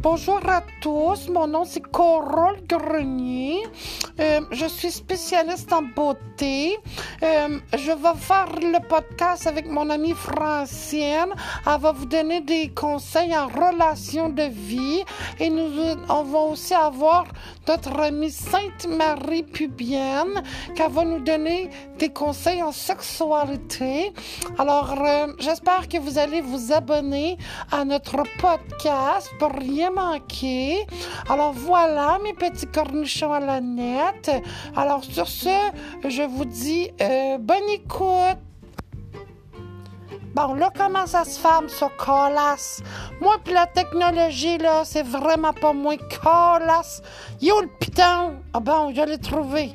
Bonjour à tous, mon nom c'est Corolle Grenier. Euh, je suis spécialiste en beauté. Euh, je vais faire le podcast avec mon amie Francienne. Elle va vous donner des conseils en relation de vie et nous on va aussi avoir notre amie Sainte-Marie Pubienne qui va nous donner des conseils en sexualité. Alors, euh, j'espère que vous allez vous abonner à notre podcast pour rien manqué. Alors voilà, mes petits cornichons à la Alors sur ce, je vous dis euh, bonne écoute. Bon, là, comment ça se ferme, ça, colasse? Moi, puis la technologie, là, c'est vraiment pas moins colasse. Yo, le piton! Ah bon, je l'ai trouvé.